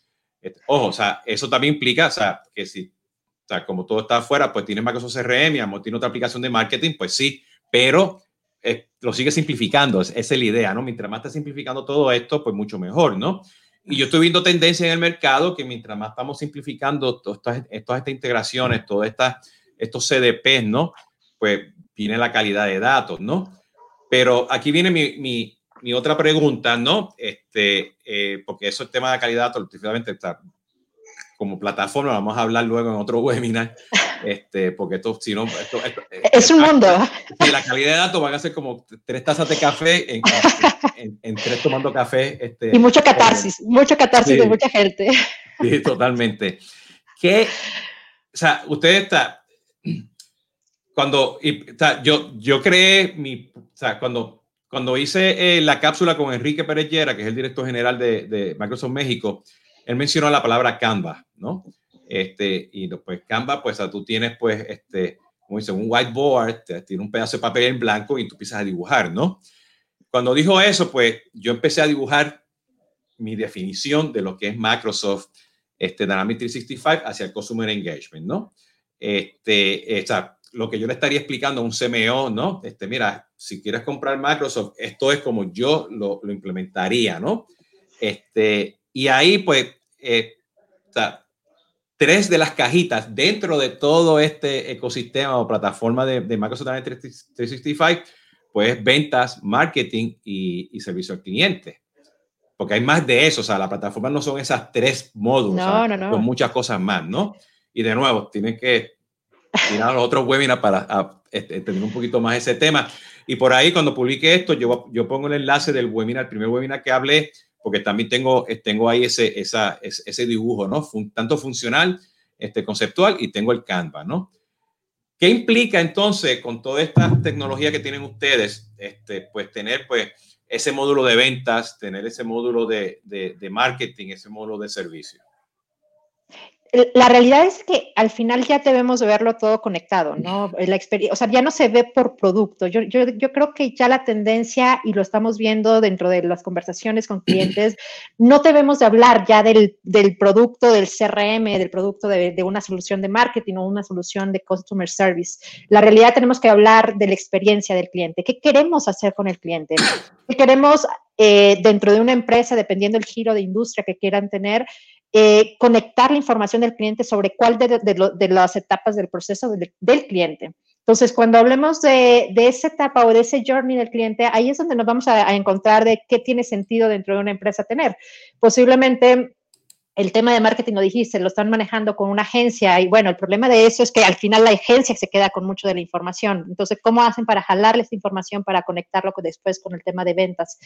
Este, ojo, o sea, eso también implica, o sea, que si, o sea, como todo está afuera, pues tiene Microsoft CRM, y tiene otra aplicación de marketing, pues sí, pero eh, lo sigue simplificando, esa es la idea, ¿no? Mientras más está simplificando todo esto, pues mucho mejor, ¿no? Y yo estoy viendo tendencia en el mercado que mientras más estamos simplificando todas estas, todas estas integraciones, estas, estos CDPs, ¿no? Pues viene la calidad de datos, ¿no? Pero aquí viene mi, mi, mi otra pregunta, ¿no? Este, eh, porque eso es tema de calidad, definitivamente está como plataforma, vamos a hablar luego en otro webinar, este, porque esto, si no, esto, es un mundo. Y la calidad de datos van a ser como tres tazas de café en, en, tres tomando café. Este, y mucho catarsis, mucho catarsis de mucha gente. Sí, totalmente. Que, o sea, usted está, cuando, y, o sea, yo, yo creé mi, o sea, cuando, cuando hice eh, la cápsula con Enrique Pérez que es el director general de, de Microsoft México, él mencionó la palabra Canva, ¿no? Este, y pues Canva, pues tú tienes pues, este, como dice, un whiteboard, tiene un pedazo de papel en blanco y tú empiezas a dibujar, ¿no? Cuando dijo eso, pues yo empecé a dibujar mi definición de lo que es Microsoft este, Dynamics 365 hacia el Consumer Engagement, ¿no? Este, o sea, lo que yo le estaría explicando a un CMO, ¿no? Este, mira, si quieres comprar Microsoft, esto es como yo lo, lo implementaría, ¿no? Este, y ahí, pues, eh, tres de las cajitas dentro de todo este ecosistema o plataforma de, Microsoft 365, pues ventas, marketing y, servicio al cliente. Porque hay más de eso, o sea, la plataforma no son esas tres módulos, con muchas cosas más, ¿no? Y de nuevo, tienen que ir a otros webinars para este, entender un poquito más ese tema. Y por ahí, cuando publique esto, yo, yo pongo el enlace del webinar, el primer webinar que hablé porque también tengo, tengo ahí ese, esa, ese dibujo, ¿no? tanto funcional, este, conceptual y tengo el Canva, ¿no? ¿Qué implica entonces con toda esta tecnología que tienen ustedes, este, pues tener pues ese módulo de ventas, tener ese módulo de, de, de marketing, ese módulo de servicio? La realidad es que al final ya debemos de verlo todo conectado, ¿no? La experiencia, o sea, ya no se ve por producto. Yo, yo, yo, creo que ya la tendencia, y lo estamos viendo dentro de las conversaciones con clientes, no debemos de hablar ya del, del producto, del CRM, del producto de, de, una solución de marketing o una solución de customer service. La realidad tenemos que hablar de la experiencia del cliente. ¿Qué queremos hacer con el cliente? ¿Qué queremos eh, dentro de una empresa, dependiendo del giro de industria que quieran tener? Eh, conectar la información del cliente sobre cuál de, las etapas del proceso del, cliente. Entonces, cuando hablemos de, esa etapa o de ese journey del cliente, ahí es donde nos vamos a, a encontrar de qué tiene sentido dentro de una empresa tener. Posiblemente el tema de marketing lo dijiste, lo están manejando con una agencia y bueno, el problema de eso es que al final la agencia se queda con mucho de la información. Entonces, ¿cómo hacen para jalarle esta información para conectarlo después con el tema de ventas?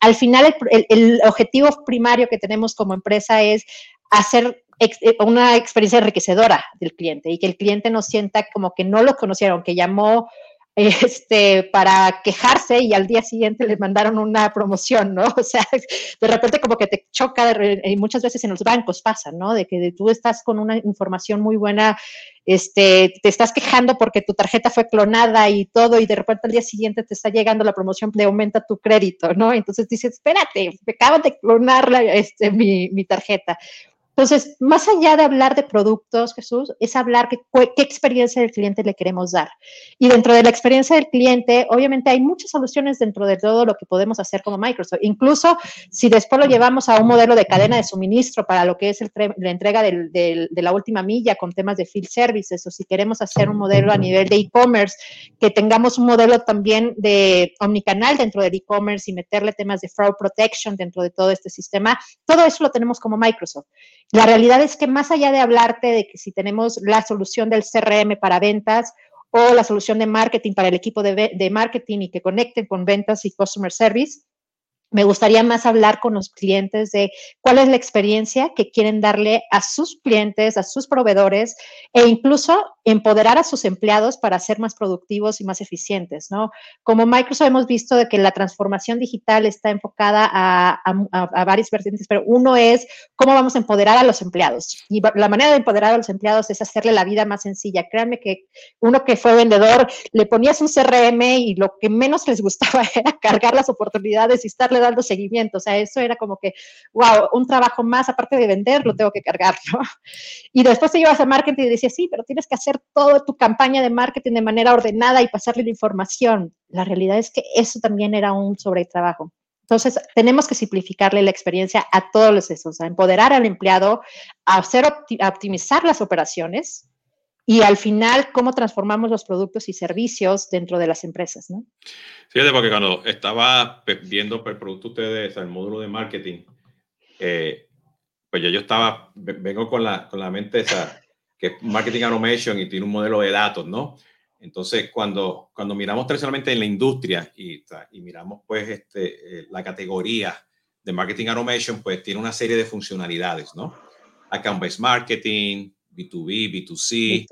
Al final, el, objetivo primario que tenemos como empresa es hacer eh, una experiencia enriquecedora del cliente y que el cliente no sienta como que no lo conocieron, que llamó este, para quejarse y al día siguiente les mandaron una promoción, ¿no? O sea, de repente como que te choca, y muchas veces en los bancos pasa, ¿no? De que tú estás con una información muy buena, este, te estás quejando porque tu tarjeta fue clonada y todo, y de repente al día siguiente te está llegando la promoción de aumenta tu crédito, ¿no? Entonces dices, espérate, me acaban de clonar este, mi, mi tarjeta. Entonces, más allá de hablar de productos, Jesús, es hablar qué experiencia del cliente le queremos dar. Y dentro de la experiencia del cliente, obviamente hay muchas soluciones dentro de todo lo que podemos hacer como Microsoft. Incluso si después lo llevamos a un modelo de cadena de suministro para lo que es la entrega de la última milla con temas de field services, o si queremos hacer un modelo a nivel de e-commerce, que tengamos un modelo también de omnicanal dentro del e-commerce y meterle temas de fraud protection dentro de todo este sistema, todo eso lo tenemos como Microsoft. La realidad es que más allá de hablarte de que si tenemos la solución del CRM para ventas o la solución de marketing para el equipo de, de marketing y que conecten con ventas y customer service, me gustaría más hablar con los clientes de cuál es la experiencia que quieren darle a sus clientes, a sus proveedores e incluso empoderar a sus empleados para ser más productivos y más eficientes, ¿no? Como Microsoft hemos visto de que la transformación digital está enfocada a, a, varias vertientes, pero uno es cómo vamos a empoderar a los empleados. Y la manera de empoderar a los empleados es hacerle la vida más sencilla. Créanme que uno que fue vendedor le ponías un CRM y lo que menos les gustaba era cargar las oportunidades y estarle dando seguimiento. O sea, eso era como que, wow, un trabajo más, aparte de vender, lo tengo que cargar, ¿no? Y después te ibas a marketing y decías, sí, pero tienes que hacer toda tu campaña de marketing de manera ordenada y pasarle la información. La realidad es que eso también era un sobretrabajo. Entonces, tenemos que simplificarle la experiencia a todos los esos, a empoderar al empleado, a hacer a optimizar las operaciones y al final cómo transformamos los productos y servicios dentro de las empresas, ¿no? Fíjate, porque cuando estaba viendo el producto ustedes, el módulo de marketing, eh, pues ya yo estaba, vengo con la, con la mente esa, que es marketing automation y tiene un modelo de datos, ¿no? Entonces, cuando, cuando miramos tradicionalmente en la industria y, y miramos pues este, eh, la categoría de marketing automation, pues tiene una serie de funcionalidades, ¿no? Account-based marketing, B2B, B2C,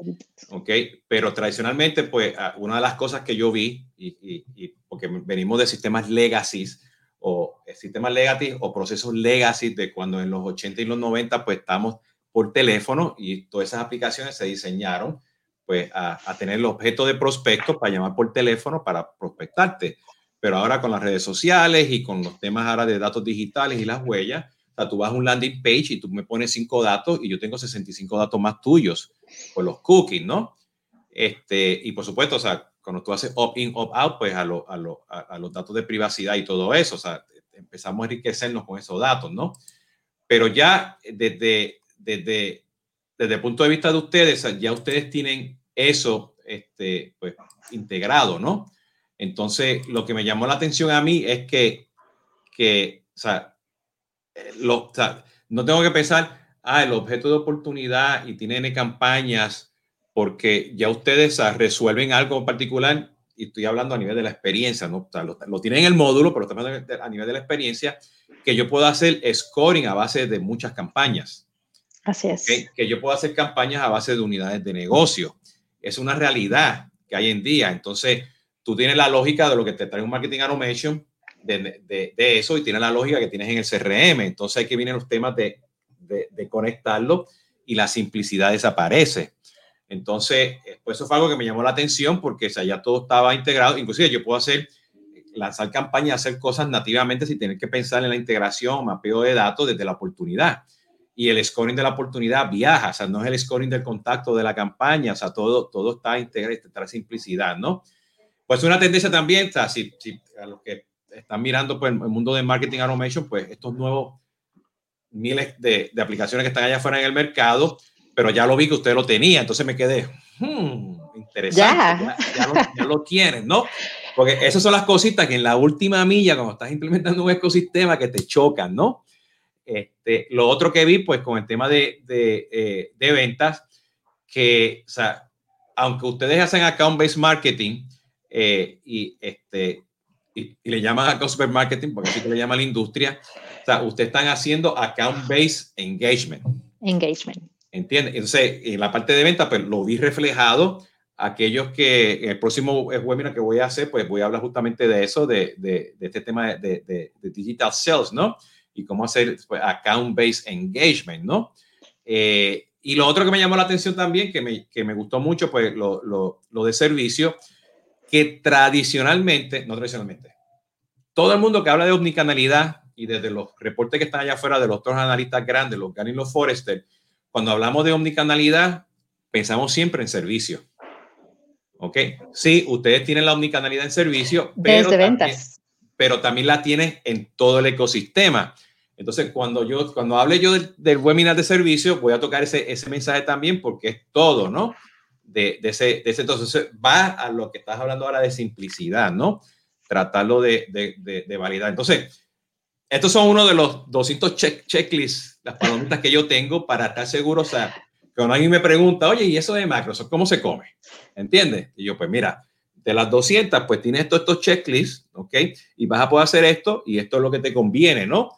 ¿ok? Pero tradicionalmente, pues, ah, una de las cosas que yo vi, y, porque venimos de sistemas legacy, o eh, sistemas legacy o procesos legacy de cuando en los 80 y los 90, pues, estamos por teléfono y todas esas aplicaciones se diseñaron, pues, a, a tener el objeto de prospecto para llamar por teléfono para prospectarte. Pero ahora con las redes sociales y con los temas ahora de datos digitales y las huellas, o sea, tú vas a un landing page y tú me pones cinco datos y yo tengo 65 datos más tuyos por los cookies, ¿no? Este, y por supuesto, o sea, cuando tú haces opt-in, opt-out, pues a, a, los datos de privacidad y todo eso, o sea, empezamos a enriquecernos con esos datos, ¿no? Pero ya desde, desde, desde el punto de vista de ustedes, ya ustedes tienen eso este, pues, integrado, ¿no? Entonces, lo que me llamó la atención a mí es que, que o sea, lo, no tengo que pensar, ah, el objeto de oportunidad y tienen campañas porque ya ustedes resuelven algo en particular y estoy hablando a nivel de la experiencia, ¿no? lo, tienen en el módulo, pero también a nivel de la experiencia, que yo puedo hacer scoring a base de muchas campañas. Así es. Que yo puedo hacer campañas a base de unidades de negocio. Es una realidad que hay en día. Entonces, tú tienes la lógica de lo que te trae un marketing automation, de, eso y tiene la lógica que tienes en el CRM. Entonces aquí vienen los temas de, de, conectarlo y la simplicidad desaparece. Entonces, pues eso fue algo que me llamó la atención porque o ya todo estaba integrado. Inclusive yo puedo hacer, lanzar campañas, hacer cosas nativamente sin tener que pensar en la integración, mapeo de datos desde la oportunidad. Y el scoring de la oportunidad viaja, o sea, no es el scoring del contacto de la campaña, o sea, todo, todo está integrado, trae simplicidad, ¿no? Pues una tendencia también, o sea, si a los que están mirando pues, el mundo de marketing automation, pues estos nuevos miles de, de, aplicaciones que están allá afuera en el mercado, pero ya lo vi que usted lo tenía, entonces me quedé, hmm, interesante, ya. Ya, lo, ya, lo, tienen, ¿no? Porque esas son las cositas que en la última milla, cuando estás implementando un ecosistema, que te chocan, ¿no? Este, lo otro que vi, pues con el tema de, de, eh, de ventas, que, o sea, aunque ustedes hacen account-based marketing eh, y este, y, le llaman a customer marketing, porque así que le llama la industria. O sea, ustedes están haciendo account-based engagement. Engagement. ¿Entiende? Entonces, en la parte de venta, pues lo vi reflejado. Aquellos que en el próximo webinar que voy a hacer, pues voy a hablar justamente de eso, de, de, de este tema de, de, digital sales, ¿no? Y cómo hacer pues, account-based engagement, ¿no? Eh, y lo otro que me llamó la atención también, que me, que me gustó mucho, pues lo, lo, lo de servicio, que tradicionalmente, no tradicionalmente, todo el mundo que habla de omnicanalidad y desde los reportes que están allá afuera de los otros analistas grandes, los Gary y los Forrester, cuando hablamos de omnicanalidad, pensamos siempre en servicio. ¿Ok? Sí, ustedes tienen la omnicanalidad en servicio, pero, también, pero también la tienen en todo el ecosistema. Entonces, cuando yo, cuando hable yo del, del, webinar de servicio, voy a tocar ese, ese mensaje también porque es todo, ¿no? De, ese, de ese, entonces va a lo que estás hablando ahora de simplicidad, ¿no? Tratarlo de, de, de validar. Entonces, estos son uno de los 200 check, checklists, las palomitas que yo tengo para estar seguro, o sea, cuando alguien me pregunta, oye, ¿y eso de Microsoft cómo se come? ¿Entiendes? Y yo, pues mira, de las 200, pues tienes todos estos checklists, ¿ok? Y vas a poder hacer esto y esto es lo que te conviene, ¿no?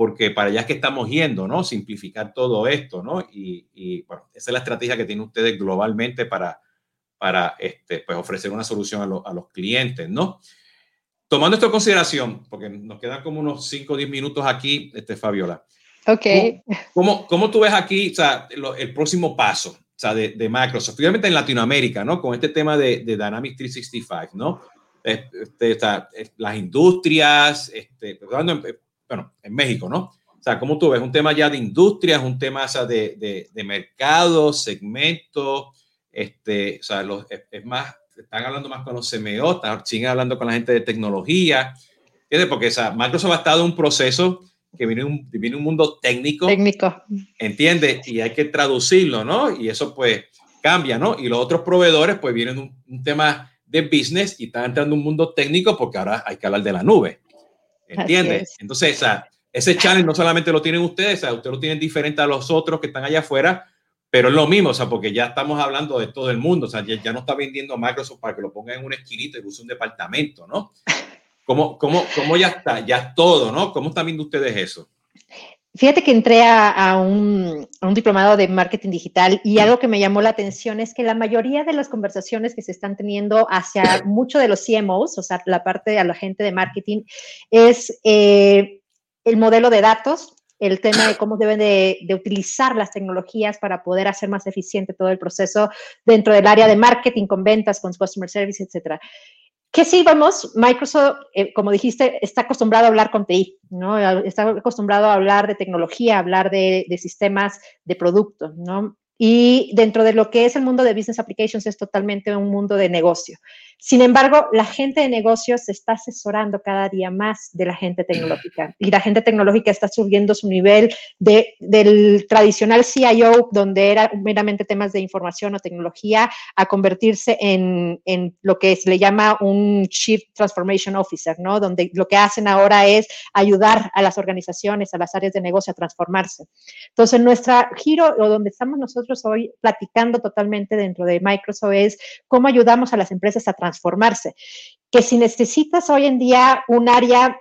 Porque para allá es que estamos yendo, ¿no? Simplificar todo esto, ¿no? Y, bueno, esa es la estrategia que tienen ustedes globalmente para, para este, pues ofrecer una solución a, a los clientes, ¿no? Tomando esto en consideración, porque nos quedan como unos 5 o 10 minutos aquí, este, Fabiola. Ok. ¿Cómo, cómo, tú ves aquí o sea, el próximo paso o sea, de, de, Microsoft, obviamente en Latinoamérica, ¿no? Con este tema de, de Dynamics 365, ¿no? este, las industrias, este, bueno, en México, ¿no? O sea, ¿cómo tú ves? Un tema ya de industria, es un tema de, de, de mercado, segmento, este, o sea, los, es, más, están hablando más con los CMO, siguen hablando con la gente de tecnología, ¿entiendes? Porque o sea, Microsoft ha estado en un proceso que viene un, viene un mundo técnico. Técnico. ¿Entiendes? Y hay que traducirlo, ¿no? Y eso pues cambia, ¿no? Y los otros proveedores pues vienen un, un tema de business y están entrando en un mundo técnico porque ahora hay que hablar de la nube. ¿Entiendes? Entonces, o sea, ese challenge no solamente lo tienen ustedes, o ustedes lo tienen diferente a los otros que están allá afuera, pero es lo mismo, o sea, porque ya estamos hablando de todo el mundo, o sea, ya, no está vendiendo Microsoft para que lo ponga en una esquinita y use un departamento, ¿no? ¿Cómo, cómo, cómo ya está? Ya es todo, ¿no? ¿Cómo están viendo ustedes eso? Fíjate que entré a, un, a, un, diplomado de marketing digital y algo que me llamó la atención es que la mayoría de las conversaciones que se están teniendo hacia mucho de los CMOs, o sea, la parte de la gente de marketing, es eh, el modelo de datos, el tema de cómo deben de, utilizar las tecnologías para poder hacer más eficiente todo el proceso dentro del área de marketing, con ventas, con customer service, etcétera. ¿Qué sí vamos? Microsoft, eh, como dijiste, está acostumbrado a hablar con TI, ¿no? Está acostumbrado a hablar de tecnología, a hablar de, de sistemas de producto, ¿no? Y dentro de lo que es el mundo de business applications es totalmente un mundo de negocio. Sin embargo, la gente de negocios se está asesorando cada día más de la gente tecnológica y la gente tecnológica está subiendo su nivel de, del tradicional CIO, donde era meramente temas de información o tecnología, a convertirse en, en lo que se le llama un Chief Transformation Officer, ¿no? Donde lo que hacen ahora es ayudar a las organizaciones, a las áreas de negocio a transformarse. Entonces, nuestra giro o donde estamos nosotros hoy platicando totalmente dentro de Microsoft es cómo ayudamos a las empresas a transformarse transformarse. Que si necesitas hoy en día un área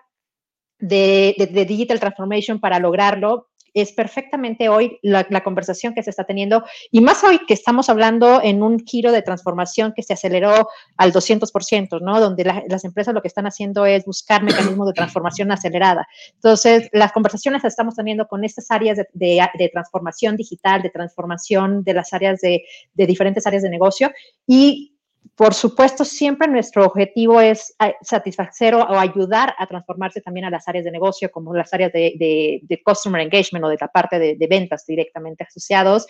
de, digital transformation para lograrlo, es perfectamente hoy la, conversación que se está teniendo y más hoy que estamos hablando en un giro de transformación que se aceleró al 200%, ¿no? Donde las empresas lo que están haciendo es buscar mecanismos de transformación acelerada. Entonces, las conversaciones las estamos teniendo con estas áreas de, transformación digital, de transformación de las áreas de, de diferentes áreas de negocio y por supuesto, siempre nuestro objetivo es satisfacer o, ayudar a transformarse también a las áreas de negocio, como las áreas de, customer engagement o de la parte de, ventas directamente asociados.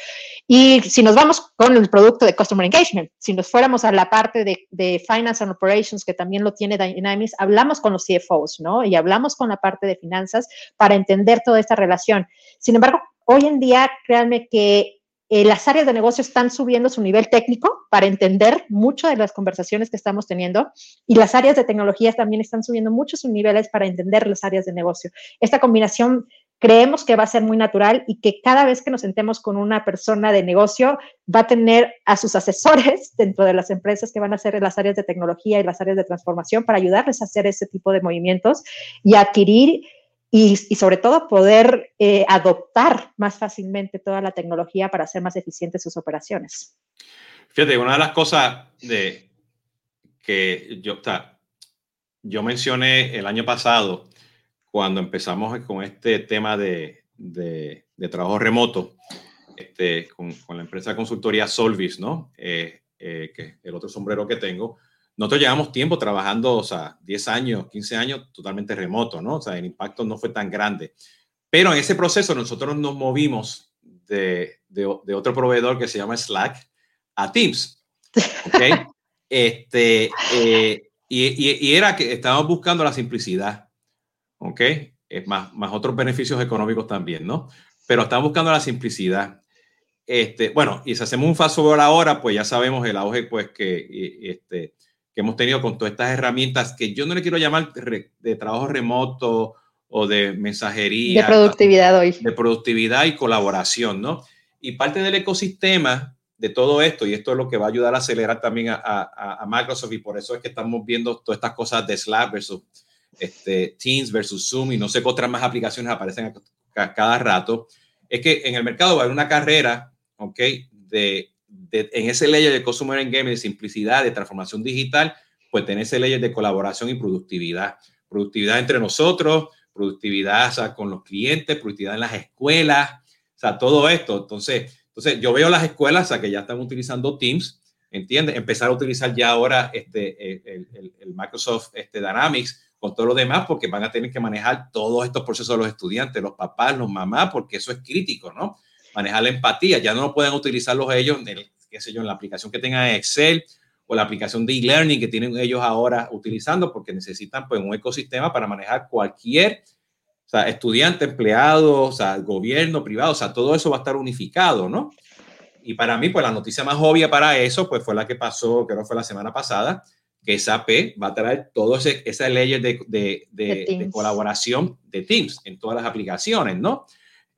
Y si nos vamos con el producto de customer engagement, si nos fuéramos a la parte de, finance and operations, que también lo tiene Dynamics, hablamos con los CFOs, ¿no? Y hablamos con la parte de finanzas para entender toda esta relación. Sin embargo, hoy en día, créanme que eh, las áreas de negocio están subiendo su nivel técnico para entender mucho de las conversaciones que estamos teniendo y las áreas de tecnología también están subiendo mucho sus niveles para entender las áreas de negocio. Esta combinación creemos que va a ser muy natural y que cada vez que nos sentemos con una persona de negocio va a tener a sus asesores dentro de las empresas que van a hacer las áreas de tecnología y las áreas de transformación para ayudarles a hacer ese tipo de movimientos y adquirir y, sobre todo poder eh, adoptar más fácilmente toda la tecnología para hacer más eficientes sus operaciones. Fíjate, una de las cosas de, que yo, yo mencioné el año pasado, cuando empezamos con este tema de, de, trabajo remoto, este, con, con, la empresa de consultoría Solvis, ¿no? Eh, eh, que el otro sombrero que tengo, nosotros llevamos tiempo trabajando, o sea, 10 años, 15 años totalmente remoto, ¿no? O sea, el impacto no fue tan grande. Pero en ese proceso nosotros nos movimos de, de, otro proveedor que se llama Slack a Teams. ¿Ok? este, eh, y, y, era que estábamos buscando la simplicidad. ¿Ok? Es más, más otros beneficios económicos también, ¿no? Pero estábamos buscando la simplicidad. Este, bueno, y si hacemos un fast forward ahora, pues ya sabemos el auge, pues que este, que hemos tenido con todas estas herramientas que yo no le quiero llamar de trabajo remoto o de mensajería. De productividad hoy. De productividad y colaboración, ¿no? Y parte del ecosistema de todo esto, y esto es lo que va a ayudar a acelerar también a, a, Microsoft, y por eso es que estamos viendo todas estas cosas de Slack versus este, Teams versus Zoom, y no sé qué otras más aplicaciones aparecen a, cada rato, es que en el mercado va a haber una carrera, ¿ok? De en ese layer de Customer Engagement, de simplicidad, de transformación digital, pues tener ese layer de colaboración y productividad. Productividad entre nosotros, productividad con los clientes, productividad en las escuelas, o sea, todo esto. Entonces, entonces yo veo las escuelas o que ya están utilizando Teams, ¿entiendes? Empezar a utilizar ya ahora este, el, el, Microsoft este, Dynamics con todo lo demás, porque van a tener que manejar todos estos procesos de los estudiantes, los papás, los mamás, porque eso es crítico, ¿no? Manejar la empatía, ya no pueden utilizarlos ellos, en qué sé yo, en la aplicación que tengan Excel o la aplicación de e-learning que tienen ellos ahora utilizando, porque necesitan pues un ecosistema para manejar cualquier o sea, estudiante, empleado, o sea, gobierno, privado, o sea, todo eso va a estar unificado, ¿no? Y para mí, pues la noticia más obvia para eso, pues fue la que pasó, creo que fue la semana pasada, que SAP va a traer todo ese, esa layer de, de, de, colaboración de Teams en todas las aplicaciones, ¿no?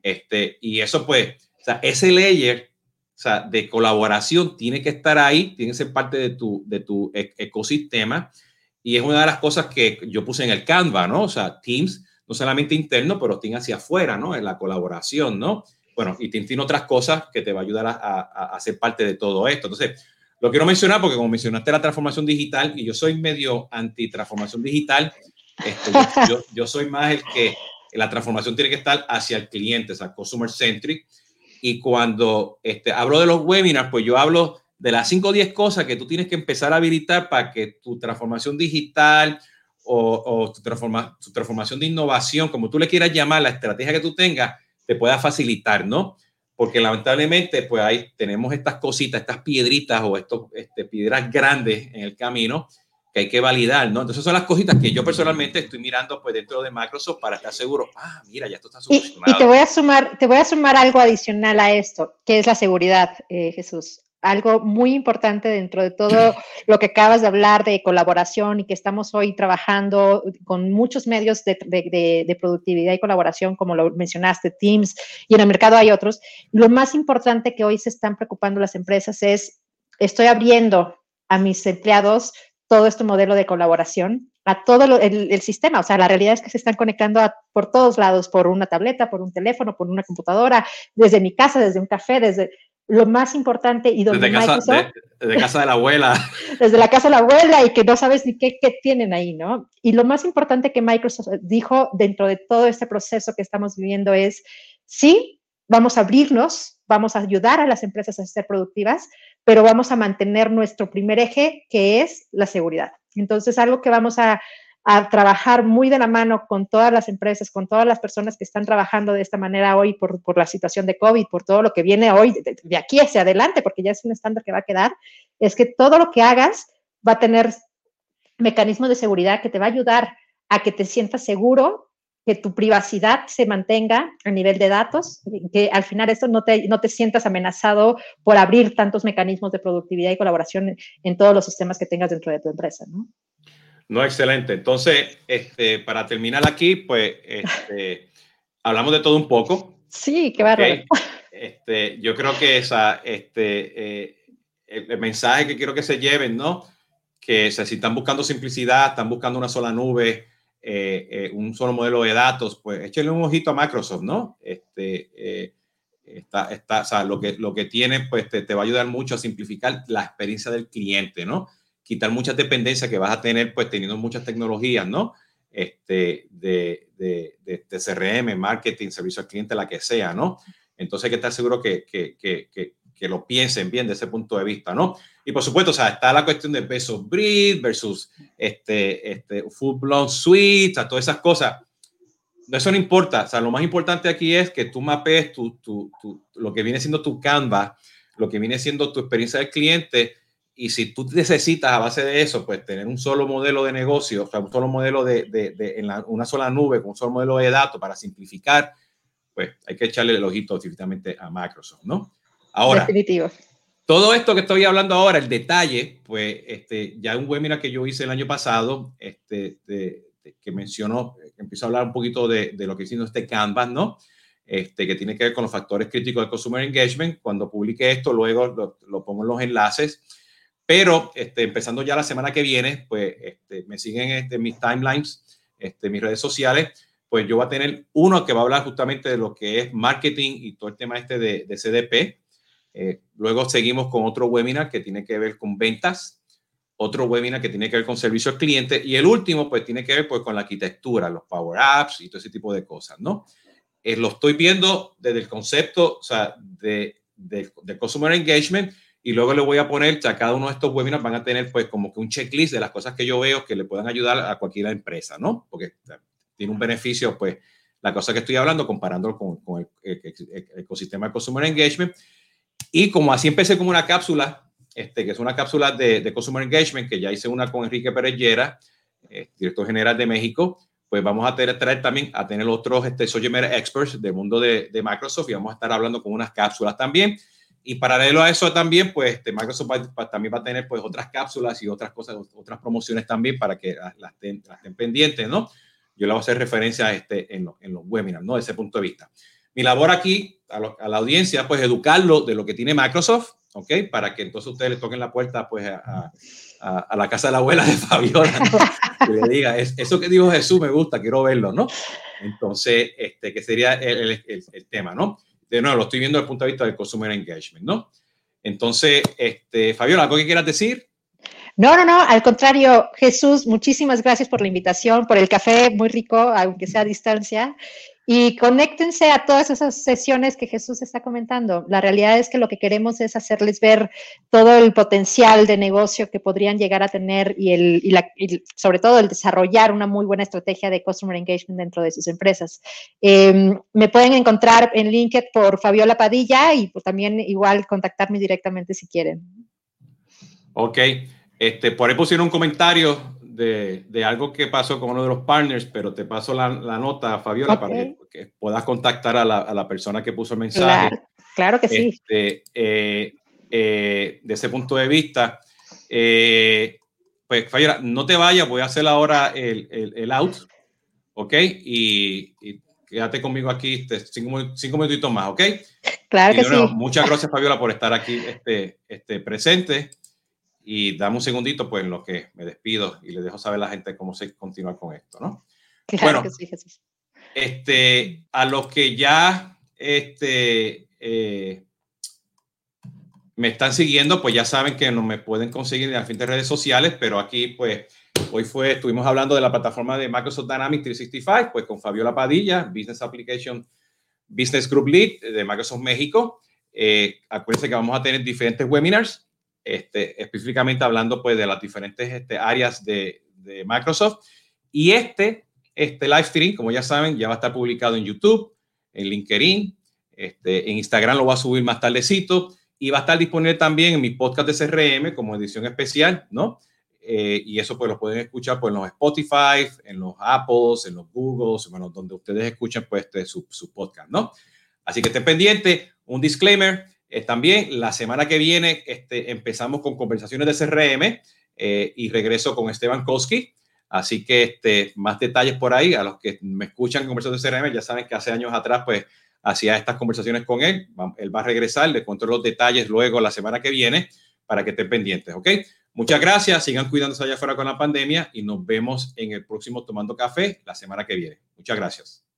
Este, y eso, pues, o sea, ese layer o sea, de colaboración tiene que estar ahí, tiene que ser parte de tu, de tu e, ecosistema. Y es una de las cosas que yo puse en el Canva, ¿no? O sea, Teams no solamente interno, pero tiene hacia afuera, ¿no? En la colaboración, ¿no? Bueno, y tiene otras cosas que te va a ayudar a, a, ser parte de todo esto. Entonces, lo quiero mencionar porque como mencionaste la transformación digital, y yo soy medio anti-transformación digital, este, yo, yo, soy más el que la transformación tiene que estar hacia el cliente, o sea, consumer centric. Y cuando este, hablo de los webinars, pues yo hablo de las 5 o 10 cosas que tú tienes que empezar a habilitar para que tu transformación digital o, tu, transforma, tu, transformación de innovación, como tú le quieras llamar, la estrategia que tú tengas, te pueda facilitar, ¿no? Porque lamentablemente, pues ahí tenemos estas cositas, estas piedritas o estos este, piedras grandes en el camino que hay que validar, ¿no? Entonces son las cositas que yo personalmente estoy mirando pues dentro de Microsoft para estar seguro, ah, mira, ya esto está solucionado. Y, te voy a sumar, te voy a sumar algo adicional a esto, que es la seguridad, eh, Jesús algo muy importante dentro de todo lo que acabas de hablar de colaboración y que estamos hoy trabajando con muchos medios de, productividad y colaboración, como lo mencionaste, Teams, y en el mercado hay otros. Lo más importante que hoy se están preocupando las empresas es, estoy abriendo a mis empleados todo este modelo de colaboración a todo el, sistema. O sea, la realidad es que se están conectando por todos lados, por una tableta, por un teléfono, por una computadora, desde mi casa, desde un café, desde lo más importante y donde desde casa, de, casa de la abuela. desde la casa de la abuela y que no sabes ni qué, qué, tienen ahí, ¿no? Y lo más importante que Microsoft dijo dentro de todo este proceso que estamos viviendo es, sí, vamos a abrirnos, vamos a ayudar a las empresas a ser productivas, pero vamos a mantener nuestro primer eje, que es la seguridad. Entonces, algo que vamos a, trabajar muy de la mano con todas las empresas, con todas las personas que están trabajando de esta manera hoy por, por la situación de COVID, por todo lo que viene hoy de, aquí hacia adelante, porque ya es un estándar que va a quedar, es que todo lo que hagas va a tener mecanismos de seguridad que te va a ayudar a que te sientas seguro, que tu privacidad se mantenga a nivel de datos, que al final esto no te, no te sientas amenazado por abrir tantos mecanismos de productividad y colaboración en todos los sistemas que tengas dentro de tu empresa, ¿no? No, excelente. Entonces, este, para terminar aquí, pues este, hablamos de todo un poco. Sí, qué bárbaro. Este, yo creo que esa, este, eh, el, mensaje que quiero que se lleven, ¿no? Que si están buscando simplicidad, están buscando una sola nube, eh, eh, un solo modelo de datos, pues échenle un ojito a Microsoft, ¿no? Este, está, está, o sea, lo que, lo que tiene, pues te, va a ayudar mucho a simplificar la experiencia del cliente, ¿no? quitar muchas dependencias que vas a tener, pues teniendo muchas tecnologías, ¿no? Este, de, de, de, CRM, marketing, servicio al cliente, la que sea, ¿no? Entonces hay que estar seguro que, que, que, lo piensen bien desde ese punto de vista, ¿no? Y por supuesto, o sea, está la cuestión de versus breed versus este, este full blown suite, o sea, todas esas cosas. Eso no importa, o sea, lo más importante aquí es que tú mapees tu, tu, tu, lo que viene siendo tu Canva, lo que viene siendo tu experiencia del cliente y si tú necesitas a base de eso, pues tener un solo modelo de negocio, o sea, un solo modelo de, de, de en una sola nube, con un solo modelo de datos para simplificar, pues hay que echarle el ojito definitivamente a Microsoft, ¿no? Ahora, Definitivo. todo esto que estoy hablando ahora, el detalle, pues este, ya un webinar que yo hice el año pasado, este, que mencionó, que empiezo a hablar un poquito de, de lo que hicimos este Canvas, ¿no? Este, que tiene que ver con los factores críticos del Consumer Engagement. Cuando publique esto, luego lo, lo pongo en los enlaces pero este, empezando ya la semana que viene, pues este, me siguen este, mis timelines, este, mis redes sociales, pues yo voy a tener uno que va a hablar justamente de lo que es marketing y todo el tema este de, de CDP. Eh, luego seguimos con otro webinar que tiene que ver con ventas, otro webinar que tiene que ver con servicio al cliente y el último pues tiene que ver pues con la arquitectura, los Power Apps y todo ese tipo de cosas, ¿no? Eh, lo estoy viendo desde el concepto, o sea, de, de, de Consumer Engagement y luego le voy a poner, o sea, cada uno de estos webinars van a tener pues como que un checklist de las cosas que yo veo que le puedan ayudar a cualquier empresa, ¿no? Porque tiene un beneficio, pues, la cosa que estoy hablando comparándolo con, con el, ecosistema de Consumer Engagement. Y como así empecé como una cápsula, este, que es una cápsula de, de Consumer Engagement, que ya hice una con Enrique Pérez eh, director general de México, pues vamos a tener, traer también a tener otros este, subject experts del mundo de, de Microsoft y vamos a estar hablando con unas cápsulas también y paralelo a eso también, pues este, Microsoft también va a tener pues otras cápsulas y otras cosas, otras promociones también para que las, estén, pendientes, ¿no? Yo le voy a hacer referencia a este en, en los webinars, ¿no? De ese punto de vista. Mi labor aquí a, a, la audiencia, pues educarlo de lo que tiene Microsoft, ¿ok? Para que entonces ustedes le toquen la puerta, pues, a, a, a la casa de la abuela de Fabiola, que le diga, es, eso que dijo Jesús me gusta, quiero verlo, ¿no? Entonces, este, que sería el, el, el tema, ¿no? de nuevo, lo estoy viendo desde el punto de vista del consumer engagement, ¿no? Entonces, este, Fabiola, ¿algo que quieras decir? No, no, no, al contrario, Jesús, muchísimas gracias por la invitación, por el café muy rico, aunque sea a distancia. Y conéctense a todas esas sesiones que Jesús está comentando. La realidad es que lo que queremos es hacerles ver todo el potencial de negocio que podrían llegar a tener y, el, y, la, sobre todo el desarrollar una muy buena estrategia de customer engagement dentro de sus empresas. Eh, me pueden encontrar en LinkedIn por Fabiola Padilla y pues también igual contactarme directamente si quieren. Ok, este, por ahí pusieron un comentario de, algo que pasó con uno de los partners, pero te paso la, nota, Fabiola, para que, puedas contactar a la, persona que puso el mensaje. Claro, que sí. Este, eh, eh, de ese punto de vista, eh, pues Fabiola, no te vayas, voy a hacer ahora el, el, out, ¿ok? Y, quédate conmigo aquí este, cinco, cinco minutitos más, ¿ok? Claro que sí. Muchas gracias, Fabiola, por estar aquí este, este, presente. Y dame un segundito, pues, en lo que me despido y le dejo saber a la gente cómo se continúa con esto, ¿no? Claro que sí, Jesús. Este, a los que ya este, eh, me están siguiendo, pues ya saben que no me pueden conseguir en las diferentes redes sociales, pero aquí, pues, hoy fue, estuvimos hablando de la plataforma de Microsoft Dynamics 365, pues con Fabiola Padilla, Business Application Business Group Lead de Microsoft México. Eh, acuérdense que vamos a tener diferentes webinars este, específicamente hablando pues de las diferentes este, áreas de, Microsoft. Y este, este live stream, como ya saben, ya va a estar publicado en YouTube, en LinkedIn, este, en Instagram lo voy a subir más tardecito y va a estar disponible también en mi podcast de CRM como edición especial, ¿no? Eh, y eso pues lo pueden escuchar pues, en los Spotify, en los Apples, en los Googles, bueno, donde ustedes escuchen pues este, su, su podcast, ¿no? Así que estén pendientes, un disclaimer, eh, también la semana que viene este, empezamos con conversaciones de CRM eh, y regreso con Esteban Koski. Así que este, más detalles por ahí. A los que me escuchan conversaciones de CRM ya saben que hace años atrás pues hacía estas conversaciones con él. Él va a regresar, le cuento los detalles luego la semana que viene para que estén pendientes, ¿ok? Muchas gracias, sigan cuidándose allá afuera con la pandemia y nos vemos en el próximo Tomando Café la semana que viene. Muchas gracias.